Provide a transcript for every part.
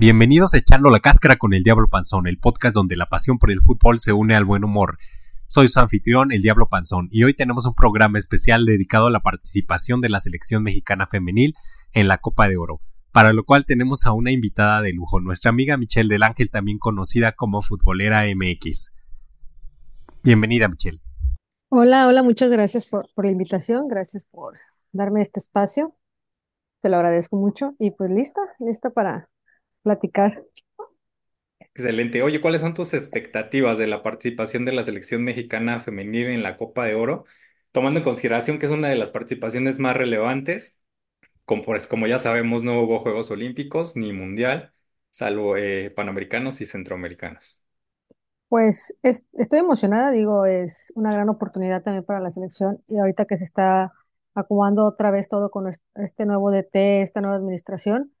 Bienvenidos a Echando la Cáscara con el Diablo Panzón, el podcast donde la pasión por el fútbol se une al buen humor. Soy su anfitrión, el Diablo Panzón, y hoy tenemos un programa especial dedicado a la participación de la selección mexicana femenil en la Copa de Oro, para lo cual tenemos a una invitada de lujo, nuestra amiga Michelle del Ángel, también conocida como Futbolera MX. Bienvenida, Michelle. Hola, hola, muchas gracias por, por la invitación, gracias por darme este espacio, te lo agradezco mucho y pues lista, lista para platicar. Excelente. Oye, ¿cuáles son tus expectativas de la participación de la selección mexicana femenil en la Copa de Oro? Tomando en consideración que es una de las participaciones más relevantes, como, pues, como ya sabemos, no hubo Juegos Olímpicos ni Mundial, salvo eh, Panamericanos y Centroamericanos. Pues es- estoy emocionada, digo, es una gran oportunidad también para la selección y ahorita que se está acomodando otra vez todo con est- este nuevo DT, esta nueva administración,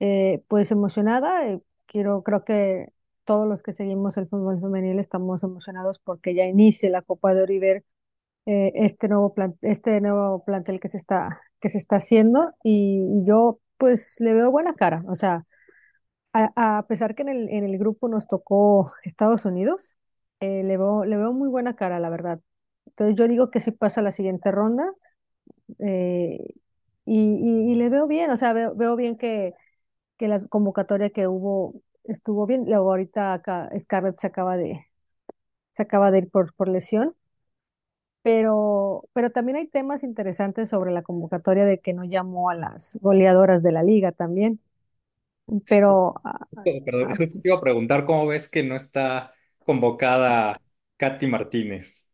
eh, pues emocionada, eh, quiero, creo que todos los que seguimos el fútbol femenil estamos emocionados porque ya inicie la Copa de Oro y ver eh, este nuevo plan, este nuevo plantel que se está, que se está haciendo y, yo pues le veo buena cara, o sea a, a pesar que en el, en el grupo nos tocó Estados Unidos, le veo, le veo muy buena cara, la verdad. Entonces yo digo que sí pasa la siguiente ronda y, y- y le veo bien, o sea, veo, veo bien que, que la convocatoria que hubo estuvo bien. Luego ahorita acá Scarlett se acaba de, se acaba de ir por, por lesión, pero, pero también hay temas interesantes sobre la convocatoria de que no llamó a las goleadoras de la liga también. Pero ah, Perdón, ah, justo te iba a preguntar cómo ves que no está convocada Katy Martínez.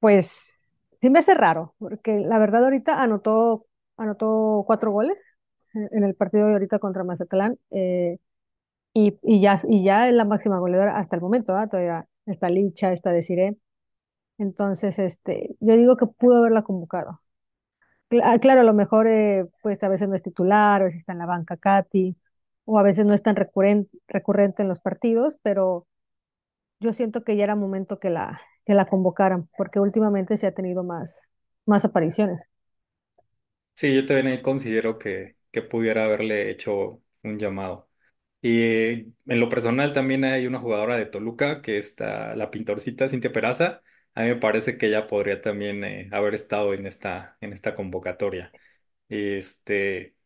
Pues sí me hace raro, porque la verdad ahorita anotó, anotó cuatro goles en el partido de ahorita contra Mazatlán eh, y, y ya, y ya es la máxima goleadora hasta el momento, ¿ah? Todavía está Licha, está Desiree. Entonces, este, yo digo que pudo haberla convocado. Ah, Claro, a lo mejor eh, pues a veces no es titular, a veces está en la banca Katy, o a veces no es tan recurrente, recurrente en los partidos, pero yo siento que ya era momento que la, que la convocaran, porque últimamente se ha tenido más, más apariciones. Sí, yo también considero que, pudiera haberle hecho un llamado. Y en lo personal también hay una jugadora de Toluca que está, la pintorcita Cintia Peraza. A mí me parece que ella podría también eh, haber estado en esta, en esta convocatoria. Este,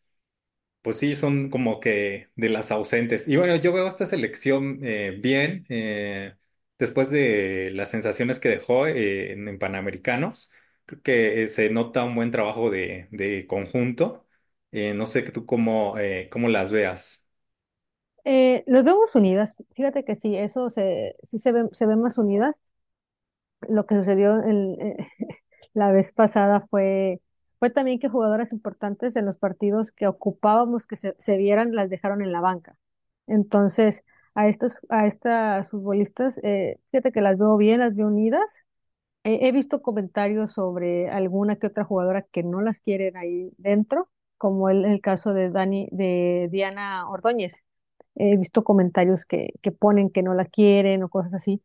pues sí, son como que de las ausentes. Y bueno, yo veo esta selección eh, bien, eh, después de las sensaciones que dejó en, Panamericanos. Creo que se nota un buen trabajo de conjunto. Eh, no sé tú cómo, eh, cómo las veas. Eh, vemos unidas, fíjate que sí, eso se, sí se ven, se ven más unidas. Lo que sucedió eh, la vez pasada fue, fue también que jugadoras importantes en los partidos que ocupábamos que se, se vieran las dejaron en la banca. Entonces, a estos, a estas futbolistas, eh, fíjate que las veo bien, las veo unidas. He, he visto comentarios sobre alguna que otra jugadora que no las quieren ahí dentro, como el, el caso de Dani, de Diana Ordóñez. He visto comentarios que, que ponen que no la quieren o cosas así.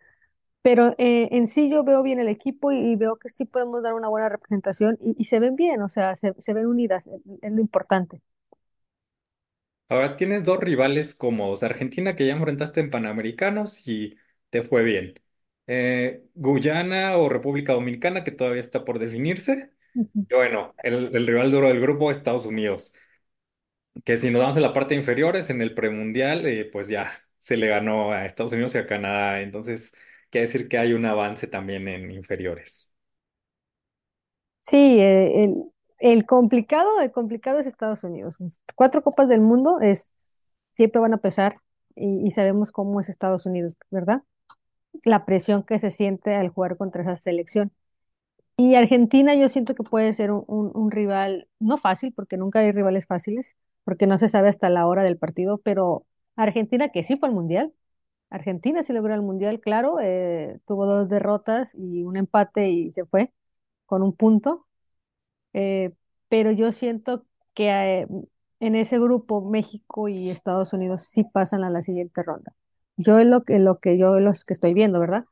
Pero eh, en sí yo veo bien el equipo y, y veo que sí podemos dar una buena representación y, y se ven bien, o sea, se, se ven unidas, es, lo importante. Ahora tienes dos rivales cómodos, Argentina que ya enfrentaste en Panamericanos y te fue bien. Eh, Guyana o República Dominicana que todavía está por definirse. Y bueno, el, el rival duro del grupo, Estados Unidos, que si nos vamos en la parte inferiores, en el premundial, eh, pues ya se le ganó a Estados Unidos y a Canadá. Entonces, quiere decir que hay un avance también en inferiores. Sí, eh, el, el complicado, el complicado es Estados Unidos. Cuatro copas del mundo es, siempre van a pesar y, y sabemos cómo es Estados Unidos, ¿verdad? La presión que se siente al jugar contra esa selección. Y Argentina yo siento que puede ser un, rival, no fácil, porque nunca hay rivales fáciles, porque no se sabe hasta la hora del partido, pero Argentina que sí fue al Mundial, Argentina sí logró el Mundial, claro, eh, tuvo dos derrotas y un empate y se fue con un punto, eh, pero yo siento que eh, en ese grupo México y Estados Unidos sí pasan a la siguiente ronda. Yo es lo que, lo que yo los que estoy viendo, ¿verdad?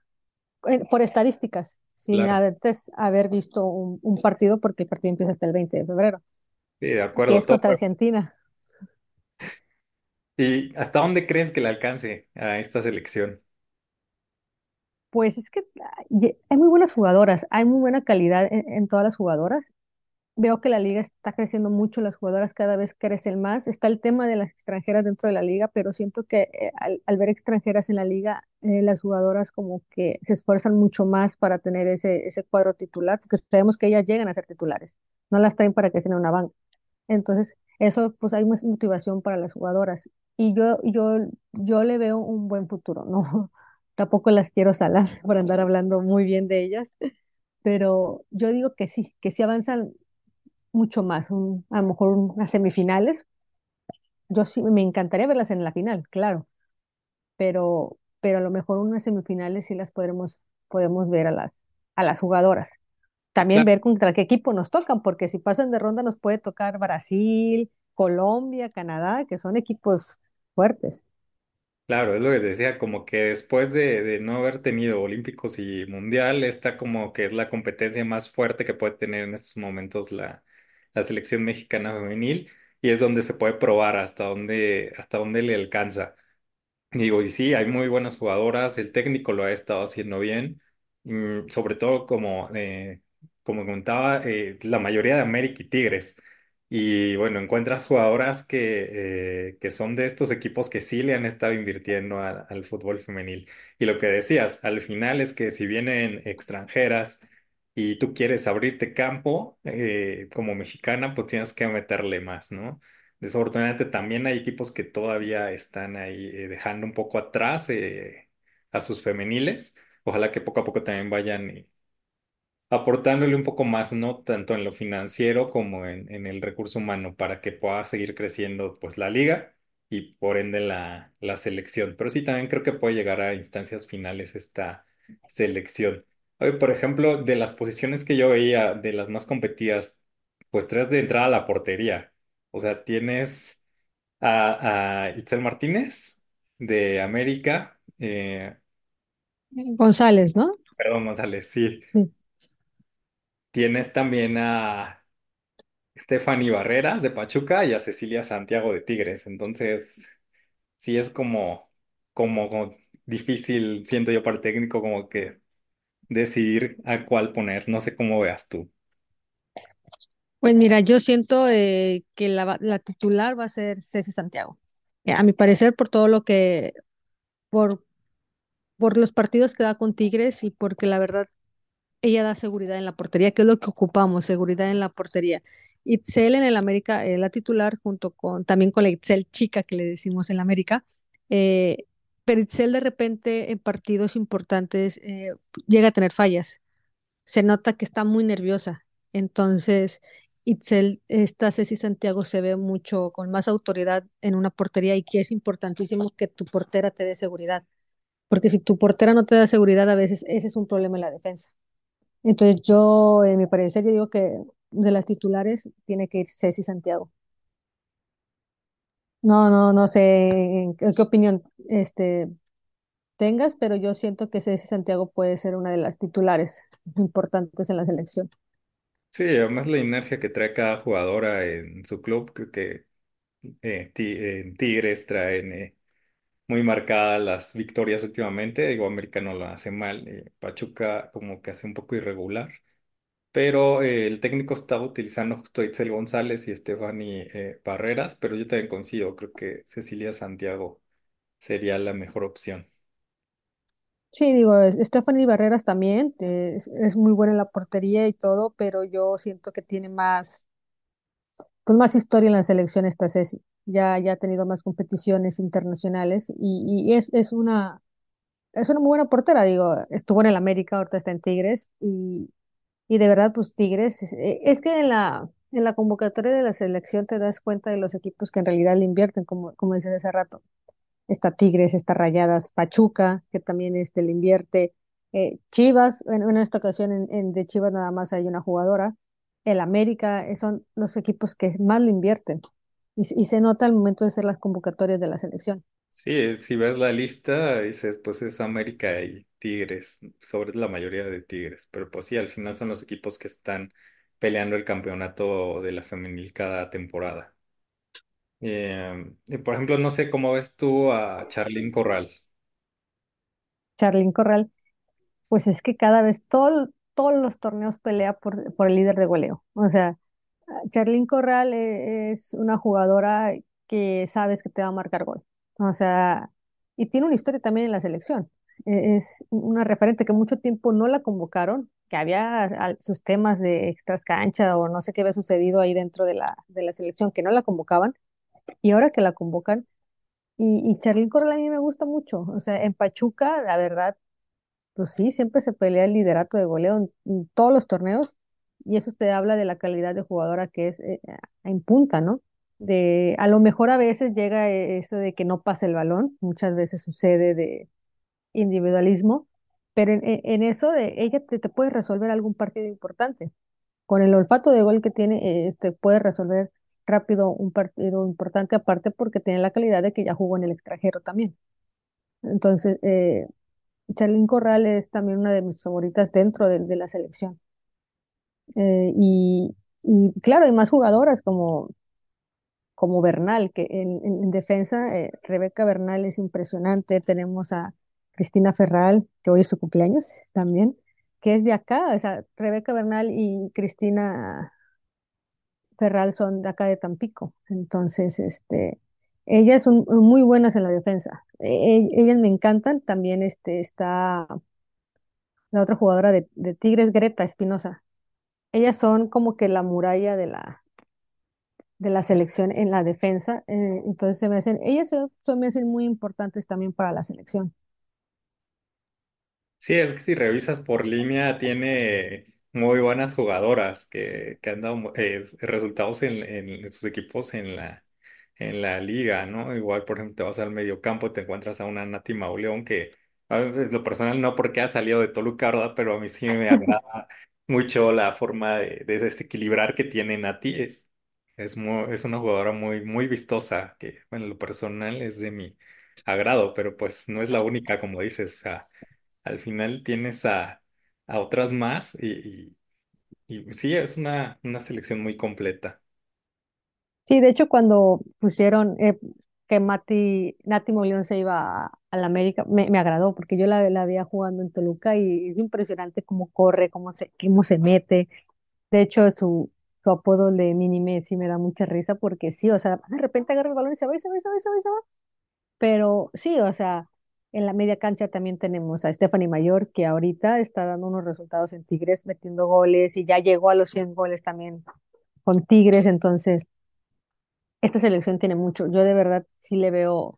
eh, por estadísticas, sin Claro, antes haber visto un, un partido, porque el partido empieza hasta el 20 de febrero, sí, de que acuerdo. es Todo, contra Argentina. ¿Y hasta dónde crees que le alcance a esta selección? Pues es que ay, hay muy buenas jugadoras, hay muy buena calidad en, en todas las jugadoras. Veo que la liga está creciendo mucho, las jugadoras cada vez crecen más. Está el tema de las extranjeras dentro de la liga, pero siento que eh, al, ver extranjeras en la liga, eh, las jugadoras como que se esfuerzan mucho más para tener ese, ese cuadro titular, porque sabemos que ellas llegan a ser titulares, no las traen para que en una banca. Entonces, eso, pues hay más motivación para las jugadoras. Y yo, yo, yo le veo un buen futuro, ¿no? Tampoco las quiero salar por andar hablando muy bien de ellas, pero yo digo que sí, que sí avanzan mucho más, un- a lo mejor unas semifinales. Yo sí, me encantaría verlas en la final, claro, pero, pero a lo mejor unas semifinales sí las podremos, podemos ver a las, a las jugadoras. También ver contra qué equipo nos tocan, porque si pasan de ronda nos puede tocar Brasil, Colombia, Canadá, que son equipos fuertes. Claro, es lo que decía, como que después de, de no haber tenido Olímpicos y Mundial, esta como que es la competencia más fuerte que puede tener en estos momentos la, la selección mexicana femenil y es donde se puede probar hasta dónde, hasta dónde le alcanza. Digo, y sí, hay muy buenas jugadoras, el técnico lo ha estado haciendo bien, sobre todo como, eh, como comentaba, eh, la mayoría de América y Tigres. Y bueno, encuentras jugadoras que, eh, que son de estos equipos que sí le han estado invirtiendo al al fútbol femenil. Y lo que decías, al final es que si vienen extranjeras y tú quieres abrirte campo, eh, como mexicana, pues tienes que meterle más, ¿no? Desafortunadamente también hay equipos que todavía están ahí eh, dejando un poco atrás eh, a sus femeniles. Ojalá que poco a poco también vayan aportándole un poco más, ¿no? Tanto en lo financiero como en, el recurso humano para que pueda seguir creciendo pues la liga y por ende la selección. Pero sí, también creo que puede llegar a instancias finales esta selección. Hoy, por ejemplo, de las posiciones que yo veía, de las más competidas, pues tres de entrada a la portería. O sea, tienes a, a Itzel Martínez de América, eh, González, ¿no? perdón, González, sí. Sí. Tienes también a Stephanie Barreras de Pachuca y a Cecilia Santiago de Tigres. Entonces, sí es como, como, como difícil, siento yo para el técnico, como que decidir a cuál poner. No sé cómo veas tú. Pues mira, yo siento eh, que la, titular va a ser Ceci Santiago. Eh, A mi parecer, por todo lo que, por, por los partidos que da con Tigres y porque la verdad ella da seguridad en la portería, que es lo que ocupamos, seguridad en la portería. Itzel en el América, eh, la titular, junto con también con la Itzel chica que le decimos en la América, eh, pero Itzel de repente en partidos importantes eh, llega a tener fallas. Se nota que está muy nerviosa. Entonces, Itzel, esta Ceci Santiago se ve mucho con más autoridad en una portería y que es importantísimo que tu portera te dé seguridad. Porque si tu portera no te da seguridad, a veces ese es un problema en la defensa. Entonces yo, en mi parecer, yo digo que de las titulares tiene que ir Ceci Santiago. No, no, no sé qué, qué opinión este, tengas, pero yo siento que Ceci Santiago puede ser una de las titulares importantes en la selección. Sí, además la inercia que trae cada jugadora en su club, creo que eh, Ti- en Tigres traen eh, muy marcadas las victorias últimamente. Digo, América no lo hace mal, eh, Pachuca como que hace un poco irregular. Pero eh, el técnico estaba utilizando justo a Itzel González y Stephanie eh, Barreras, pero yo también coincido, creo que Cecilia Santiago sería la mejor opción. Sí, digo, Stephanie Barreras también eh, es, es muy buena en la portería y todo, pero yo siento que tiene más, pues más historia en la selección esta Ceci. Ya, ya ha tenido más competiciones internacionales y, y es, es una es una muy buena portera, digo, estuvo en el América, ahorita está en Tigres y, y de verdad, pues Tigres, es, eh, es que en la, en la convocatoria de la selección te das cuenta de los equipos que en realidad le invierten, como, como dices hace rato. Está Tigres, está Rayadas, Pachuca, que también este, le invierte, eh, Chivas, en, en esta ocasión en, en de Chivas nada más hay una jugadora, el América, eh, son los equipos que más le invierten y, y se nota al momento de hacer las convocatorias de la selección. Sí, si ves la lista, dices, pues es América y Tigres, sobre la mayoría de Tigres, pero pues sí, al final son los equipos que están peleando el campeonato de la femenil cada temporada. Eh, y por ejemplo, no sé cómo ves tú a Charlín Corral. Charlín Corral, pues es que cada vez todo, todos los torneos pelea por, por el líder de goleo. O sea, Charlín Corral e- es una jugadora que sabes que te va a marcar gol. O sea, y tiene una historia también en la selección. E- Es una referente que mucho tiempo no la convocaron, que había sus temas de extras cancha o no sé qué había sucedido ahí dentro de la, de la selección, que no la convocaban, y ahora que la convocan. Y, y Charlín Corral a mí me gusta mucho. O sea, en Pachuca, la verdad, pues sí, siempre se pelea el liderato de goleo en, en todos los torneos y eso te habla de la calidad de jugadora que es eh, en punta, ¿no? De, a lo mejor a veces llega eh, eso de que no pasa el balón, muchas veces sucede de individualismo, pero en, en- en eso de ella te, te puede resolver algún partido importante. Con el olfato de gol que tiene, este, puede resolver rápido un partido importante aparte porque tiene la calidad de que ya jugó en el extranjero también. Entonces, eh, Corral es también una de mis favoritas dentro de, de la selección. Eh, y, y claro, hay más jugadoras como, como Bernal, que en, en- en defensa, eh, Rebeca Bernal es impresionante. Tenemos a Cristina Ferral, que hoy es su cumpleaños también, que es de acá. O sea, Rebeca Bernal y Cristina Ferral son de acá de Tampico. Entonces, este, ellas son muy buenas en la defensa. E- e- ellas me encantan. También este, está la otra jugadora de, de Tigres, Greta Espinosa. Ellas son como que la muralla de la, de la selección en la defensa. eh, entonces se me hacen, ellas se, se me hacen muy importantes también para la selección. Sí, es que si revisas por línea, tiene muy buenas jugadoras que, que han dado eh, resultados en, en sus equipos en la, en la liga, ¿no? Igual, por ejemplo, te vas al medio campo y te encuentras a una Nati Mauleón que, a ver, lo personal, no porque ha salido de Toluca, ¿verdad? Pero a mí sí me agrada mucho la forma de, de desequilibrar que tiene Nati. Es, es, es una jugadora muy, muy vistosa, que, bueno, lo personal es de mi agrado, pero pues no es la única, como dices, o sea. Al final tienes a, a otras más y, y, sí, es una, una selección muy completa. Sí, de hecho cuando pusieron eh, que Mati, Nati Molión se iba a, a la América, me, me agradó porque yo la, la veía jugando en Toluca y es impresionante cómo corre, cómo se, cómo se mete. De hecho, su, su apodo de Mini Messi me da mucha risa porque sí, o sea, de repente agarra el balón y se va y se va y se va y se va y se va. Pero sí, o sea, en la media cancha también tenemos a Stephanie Mayor, que ahorita está dando unos resultados en Tigres, metiendo goles y ya llegó a los 100 goles también con Tigres. Entonces, esta selección tiene mucho. Yo de verdad sí le veo,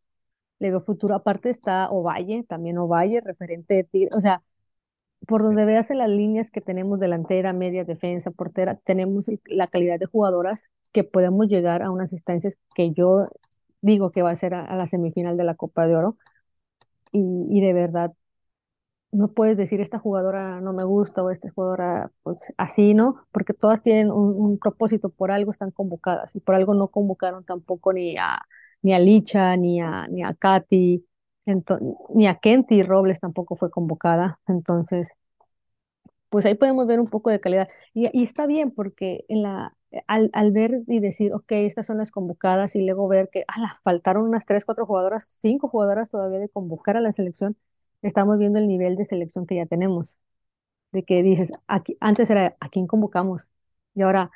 le veo futuro. Aparte está Ovalle, también Ovalle, referente de Tigres. O sea, por donde veas en las líneas que tenemos delantera, media, defensa, portera, tenemos la calidad de jugadoras que podemos llegar a unas instancias que yo digo que va a ser a, a la semifinal de la Copa de Oro y, y de verdad no puedes decir esta jugadora no me gusta o esta jugadora pues así, ¿no? Porque todas tienen un, un propósito, por algo están convocadas y por algo no convocaron tampoco ni a ni a Licha, ni a ni a Katy, ni a Kenty Robles tampoco fue convocada. Entonces, pues ahí podemos ver un poco de calidad. Y, está bien porque en la, al, al ver y decir, ok, estas son las convocadas y luego ver que ala, faltaron unas tres, cuatro jugadoras, cinco jugadoras todavía de convocar a la selección, estamos viendo el nivel de selección que ya tenemos. De que dices, antes era a quién convocamos y ahora,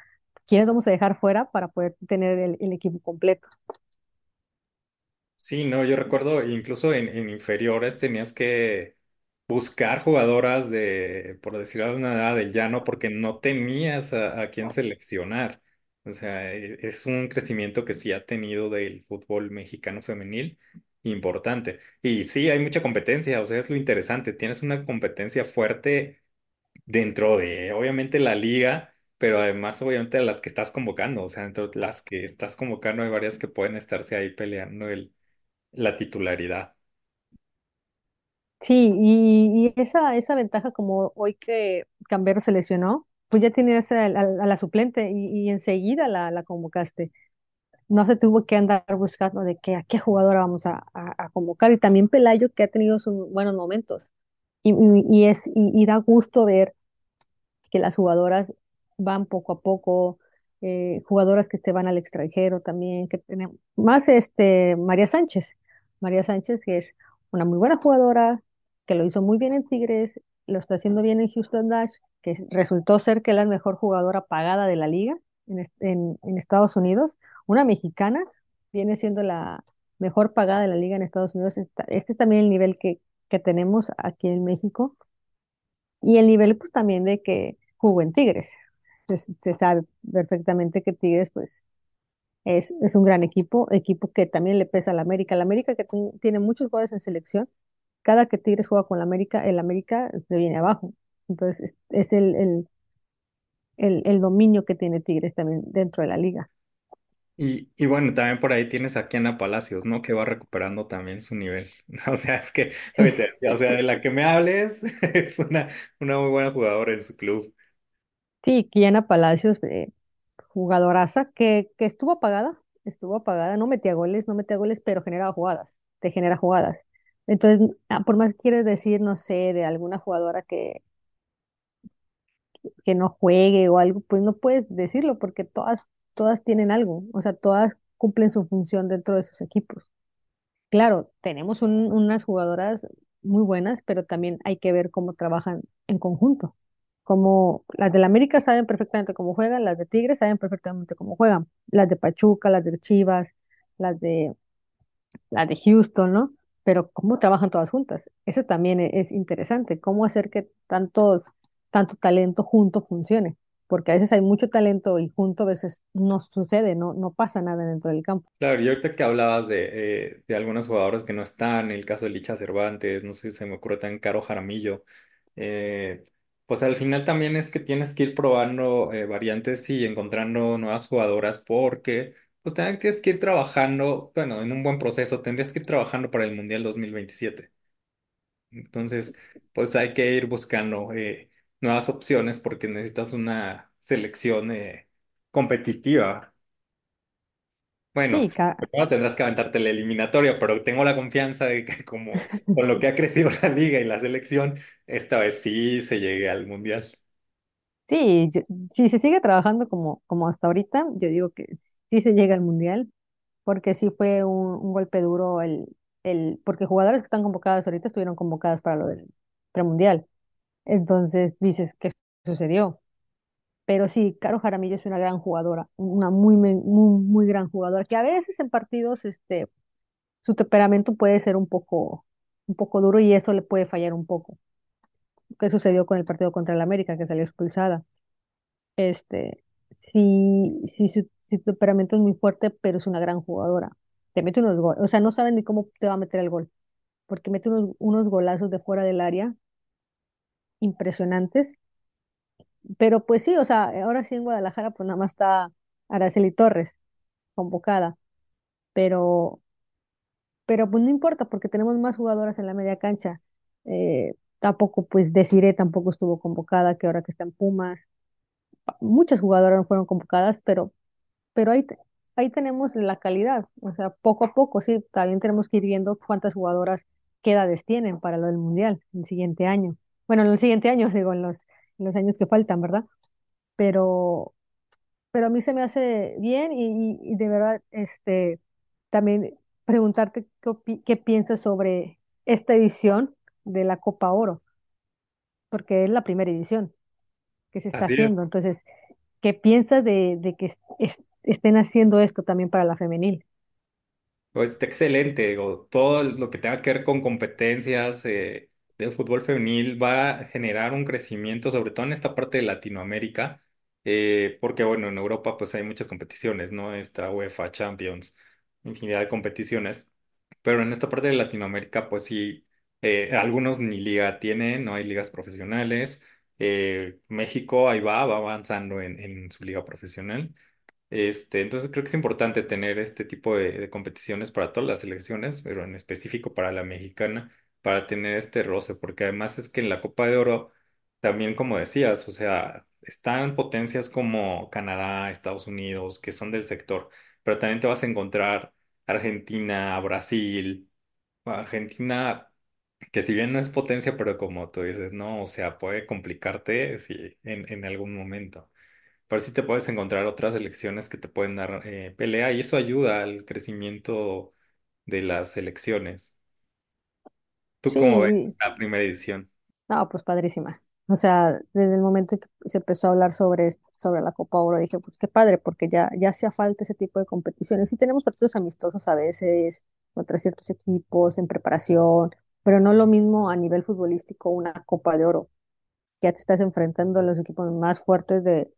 ¿quiénes vamos a dejar fuera para poder tener el equipo completo? Sí, no, yo recuerdo incluso en, en inferiores tenías que buscar jugadoras de, por decirlo de una edad del llano, porque no tenías a, a quién seleccionar. O sea, e- es un crecimiento que sí ha tenido del fútbol mexicano femenil importante. Y sí, hay mucha competencia, o sea, es lo interesante. Tienes una competencia fuerte dentro de, obviamente, la liga, pero además, obviamente, a las que estás convocando. O sea, dentro de las que estás convocando hay varias que pueden estarse ahí peleando el, la titularidad. Sí, y, y esa, esa ventaja como hoy que Cambero se lesionó, pues ya tienes a, a- la suplente y, y enseguida la, la convocaste. no se tuvo que andar buscando de qué, a qué jugadora vamos a, a- convocar. Y también Pelayo, que ha tenido sus buenos momentos. Y, y- y es, y, y da gusto ver que las jugadoras van poco a poco, eh, jugadoras que se van al extranjero también, que tenemos, más este, María Sánchez, María Sánchez que es una muy buena jugadora, que lo hizo muy bien en Tigres, lo está haciendo bien en Houston Dash, que resultó ser que la mejor jugadora pagada de la liga en, en, en Estados Unidos, una mexicana, viene siendo la mejor pagada de la liga en Estados Unidos, este es también el nivel que, que tenemos aquí en México, y el nivel pues también de que jugó en Tigres, se, sabe perfectamente que Tigres, pues, es, es, un gran equipo, equipo que también le pesa a la América. La América que tiene muchos jugadores en selección, cada que Tigres juega con la América, el América se viene abajo. Entonces, es, es el, el, el, el, dominio que tiene Tigres también dentro de la liga. Y, y bueno, también por ahí tienes a Kiana Palacios, ¿no? Que va recuperando también su nivel. O sea, es que, o sea, de la que me hables, es una, una muy buena jugadora en su club. Sí, Kiana Palacios, eh, jugadoraza, que, que estuvo apagada, estuvo apagada, no metía goles, no metía goles, pero generaba jugadas, te genera jugadas. Entonces, ah, por más que quieres decir, no sé, de alguna jugadora que, que no juegue o algo, pues no puedes decirlo porque todas, todas tienen algo, o sea, todas cumplen su función dentro de sus equipos. Claro, tenemos unas jugadoras muy buenas, pero también hay que ver cómo trabajan en conjunto como las de la América saben perfectamente cómo juegan, las de Tigres saben perfectamente cómo juegan, las de Pachuca, las de Chivas, las de las de Houston, ¿no? Pero cómo trabajan todas juntas. Eso también e-, es interesante, cómo hacer que tantos, tanto talento junto funcione, porque a veces hay mucho talento y junto a veces no sucede, no, no pasa nada dentro del campo. Claro, y ahorita que hablabas de, eh, de algunos jugadores que no están, el caso de Licha Cervantes, no sé si se me ocurre también Caro Jaramillo, eh, pues al final también es que tienes que ir probando eh, variantes y encontrando nuevas jugadoras porque pues también tienes que ir trabajando, bueno, en un buen proceso, tendrías que ir trabajando para el Mundial 2027. Entonces, pues hay que ir buscando eh, nuevas opciones porque necesitas una selección eh, competitiva. Bueno, Sí, ca- primero tendrás que aventarte la eliminatoria, pero tengo la confianza de que como con lo que ha crecido la liga y la selección, esta vez sí se llegue al Mundial. sí, yo- si se sigue trabajando como, como hasta ahorita, yo digo que sí se llega al Mundial, porque sí fue un, un golpe duro el, el, porque jugadores que están convocadas ahorita estuvieron convocadas para lo del premundial. Entonces dices, ¿qué sucedió? Pero sí, Caro Jaramillo es una gran jugadora, una muy, muy, muy gran jugadora, que a veces en partidos este, su temperamento puede ser un poco, un poco duro y eso le puede fallar un poco. ¿Qué sucedió con el partido contra el América, que salió expulsada? Este, si, si su, su temperamento es muy fuerte, pero es una gran jugadora. Te mete unos goles, o sea, no saben ni cómo te va a meter el gol, porque mete unos, unos golazos de fuera del área impresionantes Pero pues sí, o sea, ahora sí en Guadalajara pues nada más está Araceli Torres convocada, pero, pero pues no importa porque tenemos más jugadoras en la media cancha. Eh, tampoco pues Desiree tampoco estuvo convocada, que ahora que está en Pumas. Muchas jugadoras no fueron convocadas, pero, pero ahí, ahí tenemos la calidad. O sea, poco a poco, sí, también tenemos que ir viendo cuántas jugadoras, qué edades tienen para lo del Mundial el siguiente año. Bueno, en el siguiente año, digo, en los, en los años que faltan, ¿verdad? Pero pero a mí se me hace bien y, y- y de verdad, este, también preguntarte qué, opi- qué piensas sobre esta edición de la Copa Oro, porque es la primera edición que se está Así es. haciendo. Entonces, ¿qué piensas de, de que es- es- estén haciendo esto también para la femenil? Pues está excelente, digo, todo lo que tenga que ver con competencias eh, del fútbol femenil va a generar un crecimiento, sobre todo en esta parte de Latinoamérica, eh, porque bueno, en Europa pues hay muchas competiciones, ¿no? Está UEFA, Champions, infinidad de competiciones, pero en esta parte de Latinoamérica pues sí, eh, algunos ni liga tienen, no hay ligas profesionales, eh, México ahí va, va avanzando en su liga profesional. Este, entonces creo que es importante tener este tipo de competiciones para todas las selecciones, pero en específico para la mexicana, para tener este roce, porque además es que en la Copa de Oro, también como decías, o sea, están potencias como Canadá, Estados Unidos, que son del sector, pero también te vas a encontrar Argentina, Brasil, Argentina, que si bien no es potencia, pero como tú dices, no, o sea, puede complicarte si en, algún momento. pero sí te puedes encontrar otras selecciones que te pueden dar eh, pelea y eso ayuda al crecimiento de las selecciones. ¿Tú cómo ves esta primera edición? No, pues padrísima. O sea, desde el momento en que se empezó a hablar sobre, sobre la Copa Oro, dije, pues qué padre, porque ya, ya hacía falta ese tipo de competiciones. Sí tenemos partidos amistosos a veces contra ciertos equipos en preparación, pero no lo mismo a nivel futbolístico una Copa de Oro. Ya te estás enfrentando a los equipos más fuertes de,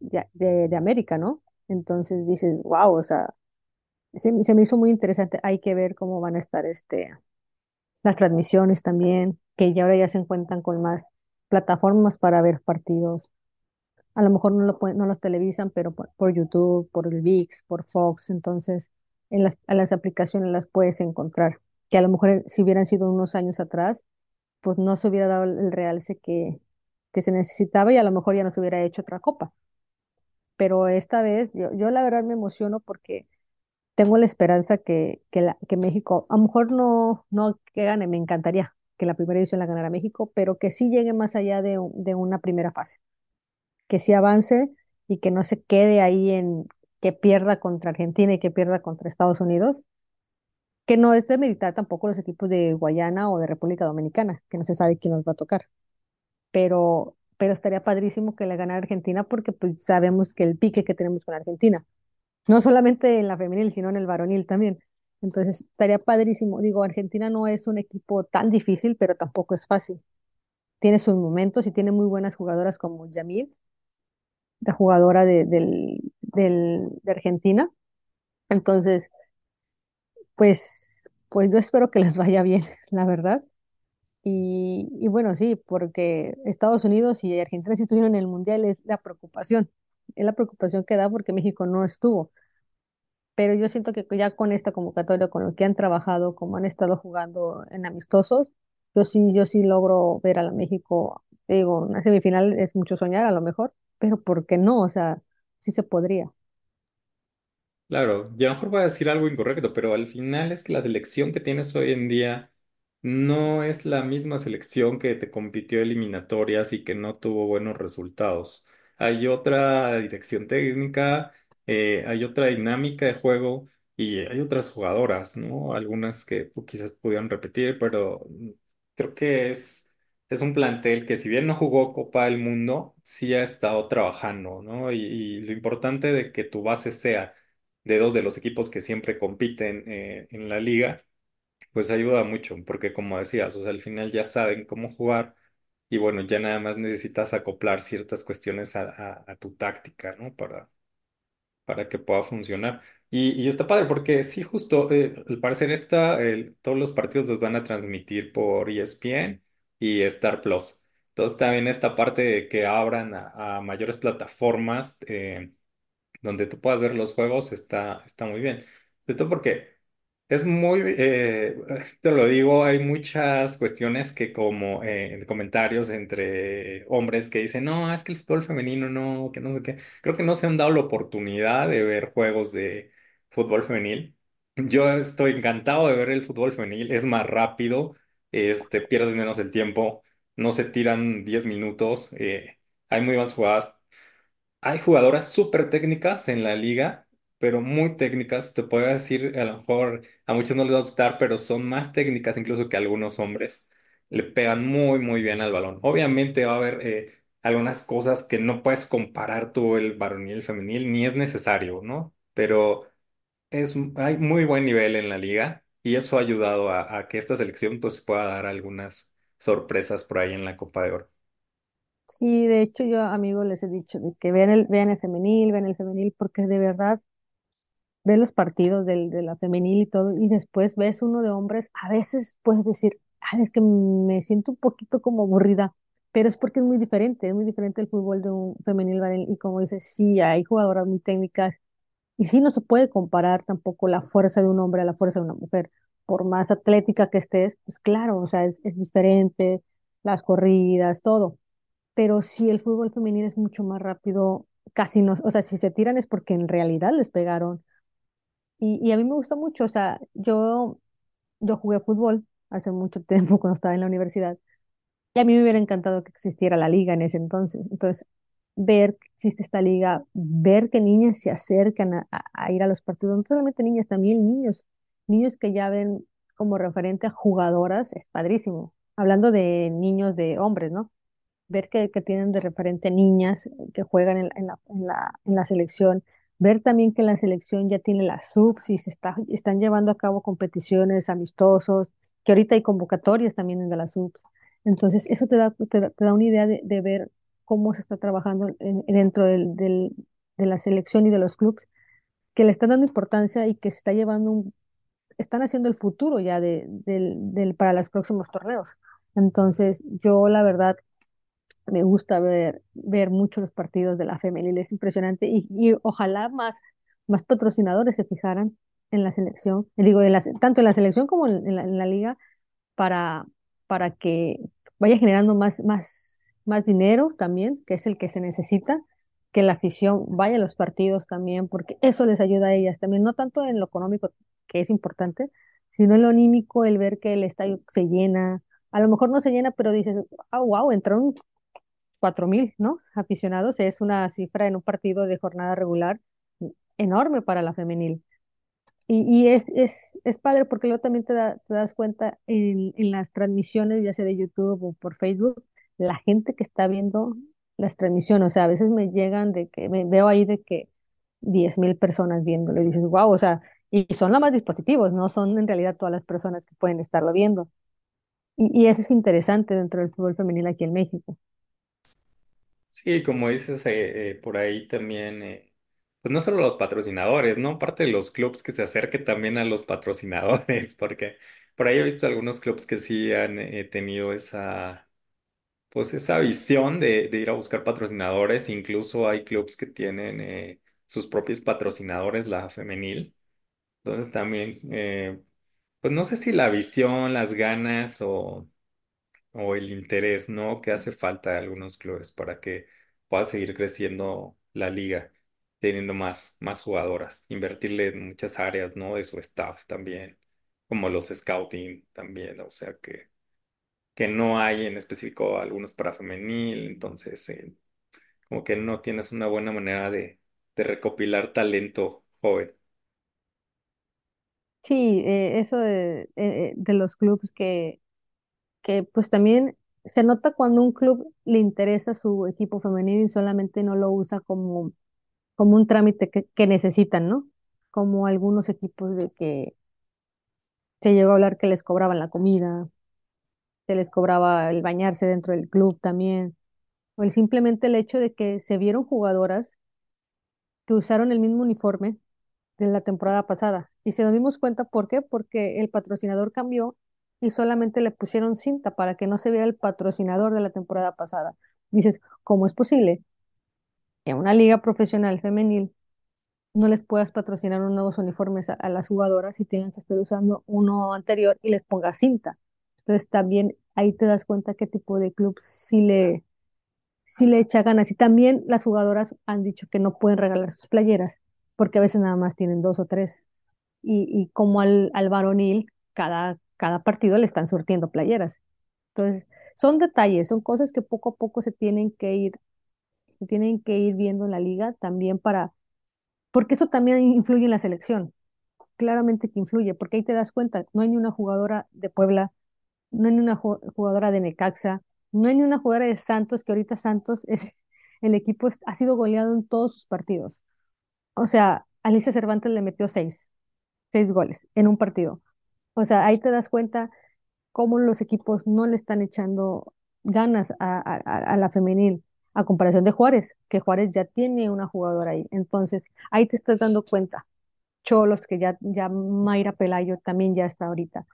de, de- de América, ¿no? Entonces dices, wow, o sea, se, me- se me hizo muy interesante. Hay que ver cómo van a estar este las transmisiones también, que ya ahora ya se encuentran con más plataformas para ver partidos. A lo mejor no lo no los televisan, pero por, YouTube, por el VIX, por Fox, entonces en las, a las aplicaciones las puedes encontrar. Que a lo mejor si hubieran sido unos años atrás, pues no se hubiera dado el realce que, que se necesitaba y a lo mejor ya no se hubiera hecho otra copa. Pero esta vez yo, yo la verdad me emociono porque tengo la esperanza que, que, la- que México, a lo mejor no, no que gane, me encantaría que la primera edición la ganara México, pero que sí llegue más allá de, de una primera fase, que sí avance y que no se quede ahí en que pierda contra Argentina y que pierda contra Estados Unidos, que no es de meditar tampoco los equipos de Guayana o de República Dominicana, que no se sabe quién nos va a tocar, pero, pero estaría padrísimo que la ganara Argentina porque pues sabemos que el pique que tenemos con Argentina no solamente en la femenil, sino en el varonil también. Entonces, estaría padrísimo. Digo, Argentina no es un equipo tan difícil, pero tampoco es fácil. Tiene sus momentos y tiene muy buenas jugadoras como Yamil, la jugadora de, del, del- de Argentina. Entonces, pues, pues yo espero que les vaya bien, la verdad. Y, y bueno, sí, porque Estados Unidos y Argentina sí estuvieron en el Mundial, es la preocupación. Es la preocupación que da porque México no estuvo. pero yo siento que ya con esta convocatoria, con lo que han trabajado, como han estado jugando en amistosos, yo sí, yo sí logro ver a la México, digo, una semifinal es mucho soñar a lo mejor, pero ¿por qué no? O sea, sí se podría. Claro, y a lo mejor voy a decir algo incorrecto, pero al final es que la selección que tienes hoy en día no es la misma selección que te compitió eliminatorias y que no tuvo buenos resultados. Hay otra dirección técnica, eh, hay otra dinámica de juego y hay otras jugadoras, ¿no? Algunas que pu- quizás pudieran repetir, pero creo que es, es un plantel que si bien no jugó Copa del Mundo, sí ha estado trabajando, ¿no? Y, y lo importante de que tu base sea de dos de los equipos que siempre compiten eh, en la liga, pues ayuda mucho, porque como decías, o sea, al final ya saben cómo jugar y bueno, ya nada más necesitas acoplar ciertas cuestiones a, a- a tu táctica, ¿no? Para, para que pueda funcionar. Y, y está padre, porque sí, justo, eh, al parecer esta, el- todos los partidos los van a transmitir por ESPN y Star Plus. Entonces también esta parte de que abran a, a mayores plataformas. eh, donde tú puedas ver los juegos está, está muy bien. De todo porque es muy, eh, te lo digo, hay muchas cuestiones que como eh, en comentarios entre hombres que dicen, no, es que el fútbol femenino no, que no sé qué. Creo que no se han dado la oportunidad de ver juegos de fútbol femenil. Yo estoy encantado de ver el fútbol femenil, es más rápido, este, pierdes menos el tiempo, no se tiran 10 minutos, eh, hay muy buenas jugadas. Hay jugadoras súper técnicas en la liga, pero muy técnicas. Te puedo decir, a lo mejor a muchos no les va a gustar, pero son más técnicas incluso que algunos hombres. Le pegan muy, muy bien al balón. Obviamente va a haber eh, algunas cosas que no puedes comparar tú el varonil y el femenil, ni es necesario, ¿no? Pero es, hay muy buen nivel en la liga y eso ha ayudado a, a que esta selección pues pueda dar algunas sorpresas por ahí en la Copa de Oro. Sí, de hecho yo amigos les he dicho de que vean el, vean el femenil, vean el femenil, porque de verdad ves los partidos del, de la femenil y todo, y después ves uno de hombres, a veces puedes decir, "Ay, es que me siento un poquito como aburrida, pero es porque es muy diferente, es muy diferente el fútbol de un femenil y como dices, sí, hay jugadoras muy técnicas, y sí no se puede comparar tampoco la fuerza de un hombre a la fuerza de una mujer, por más atlética que estés, pues claro, o sea, es, es diferente, las corridas, todo, pero sí el fútbol femenil es mucho más rápido, casi no, o sea, si se tiran es porque en realidad les pegaron y, a mí me gusta mucho, o sea, yo, yo jugué fútbol hace mucho tiempo cuando estaba en la universidad y a mí me hubiera encantado que existiera la liga en ese entonces. Entonces, ver que existe esta liga, ver que niñas se acercan a, ir a los partidos, no solamente niñas, también niños, niños que ya ven como referente a jugadoras, es padrísimo. Hablando de niños de hombres, ¿no? ver que, que tienen de referente niñas que juegan en la, en la, en la selección, ver también que la selección ya tiene las subs y se está, están llevando a cabo competiciones amistosos, que ahorita hay convocatorias también de las subs. Entonces, eso te da, te una idea de, de ver cómo se está trabajando en- dentro del, de la selección y de los clubes, que le están dando importancia y que se está llevando un, están haciendo el futuro ya de, del, para los próximos torneos. Entonces, yo la verdad me gusta ver, ver mucho los partidos de la femenil, es impresionante y, y ojalá más, más patrocinadores se fijaran en la selección, digo, en la- tanto en la selección como en, la, en la liga para, para que vaya generando más, más, más dinero también, que es el que se necesita, que la afición vaya a los partidos también, porque eso les ayuda a ellas también, no tanto en lo económico, que es importante, sino en lo anímico, el ver que el estadio se llena. A lo mejor no se llena, pero dices, ah, wow, entraron cuatro mil, ¿no? Aficionados es una cifra en un partido de jornada regular enorme para la femenil. Y, es, es, es padre porque luego también te, da- te das cuenta en, en las transmisiones, ya sea de YouTube o por Facebook, la gente que está viendo las transmisiones. O sea, a veces me llegan de que me veo ahí de que diez mil personas viéndolo y dices, wow, o sea, y son los más dispositivos, no son en realidad todas las personas que pueden estarlo viendo. Y, y eso es interesante dentro del fútbol femenil aquí en México. Sí, como dices, eh, eh, por ahí también, eh, pues no solo los patrocinadores, ¿no? Parte de los clubes que se acerquen también a los patrocinadores, porque por ahí he visto algunos clubes que sí han tenido esa, pues esa visión de, ir a buscar patrocinadores, incluso hay clubes que tienen sus propios patrocinadores, la femenil, entonces también, pues no sé si la visión, las ganas o o el interés, ¿no? que hace falta a algunos clubes para que pueda seguir creciendo la liga, teniendo más, más jugadoras, invertirle en muchas áreas, ¿no? De su staff también, como los scouting también, o sea que, que no hay en específico algunos para femenil, entonces eh, como que no tienes una buena manera de, de recopilar talento joven. Sí, eh, eso de, eh, eh, de los clubes que, que pues también se nota cuando un club le interesa su equipo femenino y solamente no lo usa como, como un trámite que, que necesitan, ¿no? Como algunos equipos de que se llegó a hablar que les cobraban la comida, se les cobraba el bañarse dentro del club también, o el simplemente el hecho de que se vieron jugadoras que usaron el mismo uniforme de la temporada pasada. Y se nos dimos cuenta, ¿por qué? Porque el patrocinador cambió y solamente le pusieron cinta para que no se viera el patrocinador de la temporada pasada. Dices, ¿cómo es posible que en una liga profesional femenil no les puedas patrocinar unos nuevos uniformes a, a las jugadoras y tengan que estar usando uno anterior y les ponga cinta? Entonces también ahí te das cuenta qué tipo de club sí le, sí le echa ganas. Y también las jugadoras han dicho que no pueden regalar sus playeras porque a veces nada más tienen dos o tres y, y como al, al varonil, cada, cada partido le están surtiendo playeras. Entonces, son detalles, son cosas que poco a poco se tienen que ir, se tienen que ir viendo en la liga también para, porque eso también influye en la selección, claramente que influye, porque ahí te das cuenta, no hay ni una jugadora de Puebla, no hay ni una ju- jugadora de Necaxa, no hay ni una jugadora de Santos, que ahorita Santos es, el equipo ha sido goleado en todos sus partidos. O sea, Alicia Cervantes le metió seis, seis goles en un partido. O sea, ahí te das cuenta cómo los equipos no le están echando ganas a, a- a- la femenil, a comparación de Juárez, que Juárez ya tiene una jugadora ahí. Entonces, ahí te estás dando cuenta. Cholos, que ya, ya Mayra Pelayo también ya está ahorita.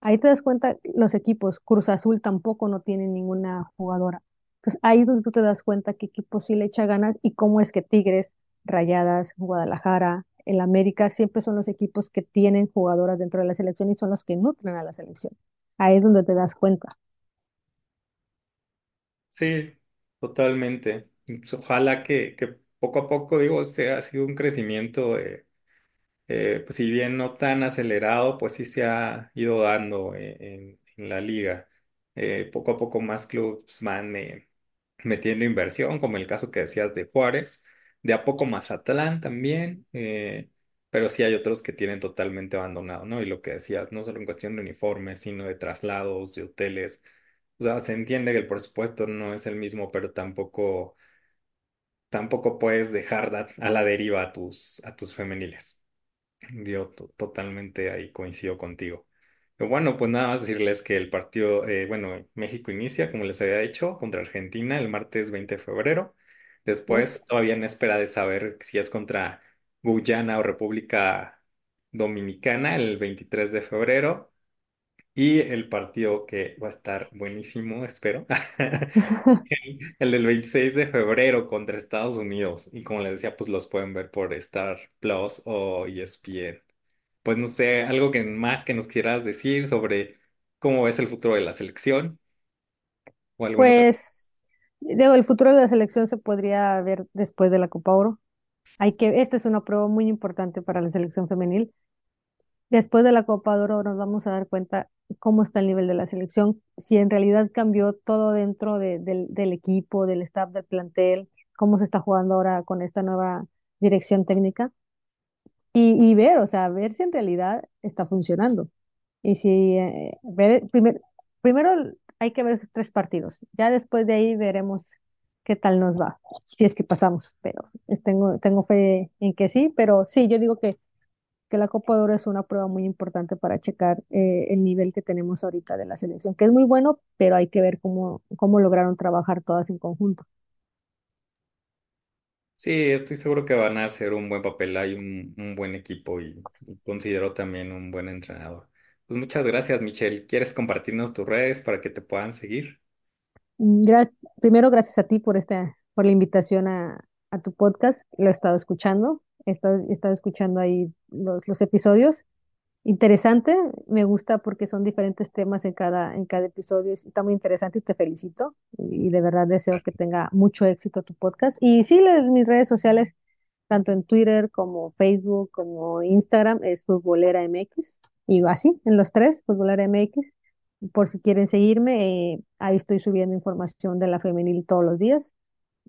Ahí te das cuenta, los equipos, Cruz Azul tampoco no tiene ninguna jugadora. Entonces, ahí es donde tú te das cuenta qué equipo sí le echa ganas y cómo es que Tigres, Rayadas, Guadalajara, el América, siempre son los equipos que tienen jugadoras dentro de la selección y son los que nutren a la selección. Ahí es donde te das cuenta. Sí, totalmente. Pues, Ojalá que, poco a poco, digo, este ha sido un crecimiento. eh, pues si bien no tan acelerado, pues sí se ha ido dando eh, en, la liga. Eh, poco a poco más clubes van metiendo inversión, como el caso que decías de Juárez, de a poco Mazatlán también, eh, pero sí hay otros que tienen totalmente abandonado, ¿no? Y lo que decías, no solo en cuestión de uniformes, sino de traslados, de hoteles. O sea, se entiende que el presupuesto no es el mismo, pero tampoco, tampoco puedes dejar a la deriva a tus, a tus femeniles. Yo to- totalmente ahí coincido contigo. Bueno, pues nada más decirles que el partido, eh, bueno, México inicia, como les había dicho, contra Argentina el martes 20 de febrero. Después, todavía en espera de saber si es contra Guyana o República Dominicana el 23 de febrero. Y el partido que va a estar buenísimo, espero, el, el del 26 de febrero contra Estados Unidos. Y como les decía, pues los pueden ver por Star Plus o ESPN. Pues no sé, algo que más que nos quieras decir sobre cómo ves el futuro de la selección o alguna otra. Pues, digo, el futuro de la selección se podría ver después de la Copa Oro. Hay que, esta es una prueba muy importante para la selección femenil. Después de la Copa de Oro nos vamos a dar cuenta cómo está el nivel de la selección, si en realidad cambió todo dentro de- del, equipo, del staff, del plantel, cómo se está jugando ahora con esta nueva dirección técnica y, y ver, o sea, ver si en realidad está funcionando. Y si, eh, ver, primer- primero hay que ver esos tres partidos, ya después de ahí veremos qué tal nos va, si es que pasamos, pero tengo, tengo fe en que sí, pero sí, yo digo que que la Copa de Oro es una prueba muy importante para checar eh, el nivel que tenemos ahorita de la selección, que es muy bueno, pero hay que ver cómo, cómo lograron trabajar todas en conjunto. Sí, estoy seguro que van a hacer un buen papel. Hay un, un buen equipo y considero también un buen entrenador. Pues muchas gracias, Michelle. ¿Quieres compartirnos tus redes para que te puedan seguir? Mm, primero, gracias a ti por, esta, por la invitación a, a tu podcast. Lo he estado escuchando, he estado, escuchando ahí los, los episodios. Interesante, me gusta porque son diferentes temas en cada, en cada episodio. Está muy interesante y te felicito. Y, de verdad deseo que tenga mucho éxito tu podcast. Y sí, mis redes sociales, tanto en Twitter como Facebook, como Instagram, es Futbolera MX. Y así, en los tres, Futbolera MX. Por si quieren seguirme, eh, ahí estoy subiendo información de la femenil todos los días.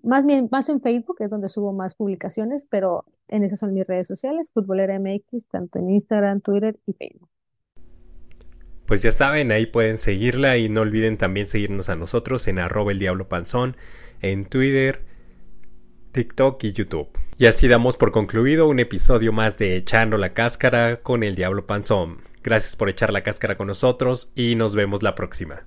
Más bien, más en Facebook, es donde subo más publicaciones, pero en esas son mis redes sociales, Futbolera MX, tanto en Instagram, Twitter y Facebook. Pues ya saben, ahí pueden seguirla y no olviden también seguirnos a nosotros en arroba el diablo panzón, en Twitter, TikTok y YouTube. Y así damos por concluido un episodio más de Echando la Cáscara con el Diablo Panzón. Gracias por echar la cáscara con nosotros y nos vemos la próxima.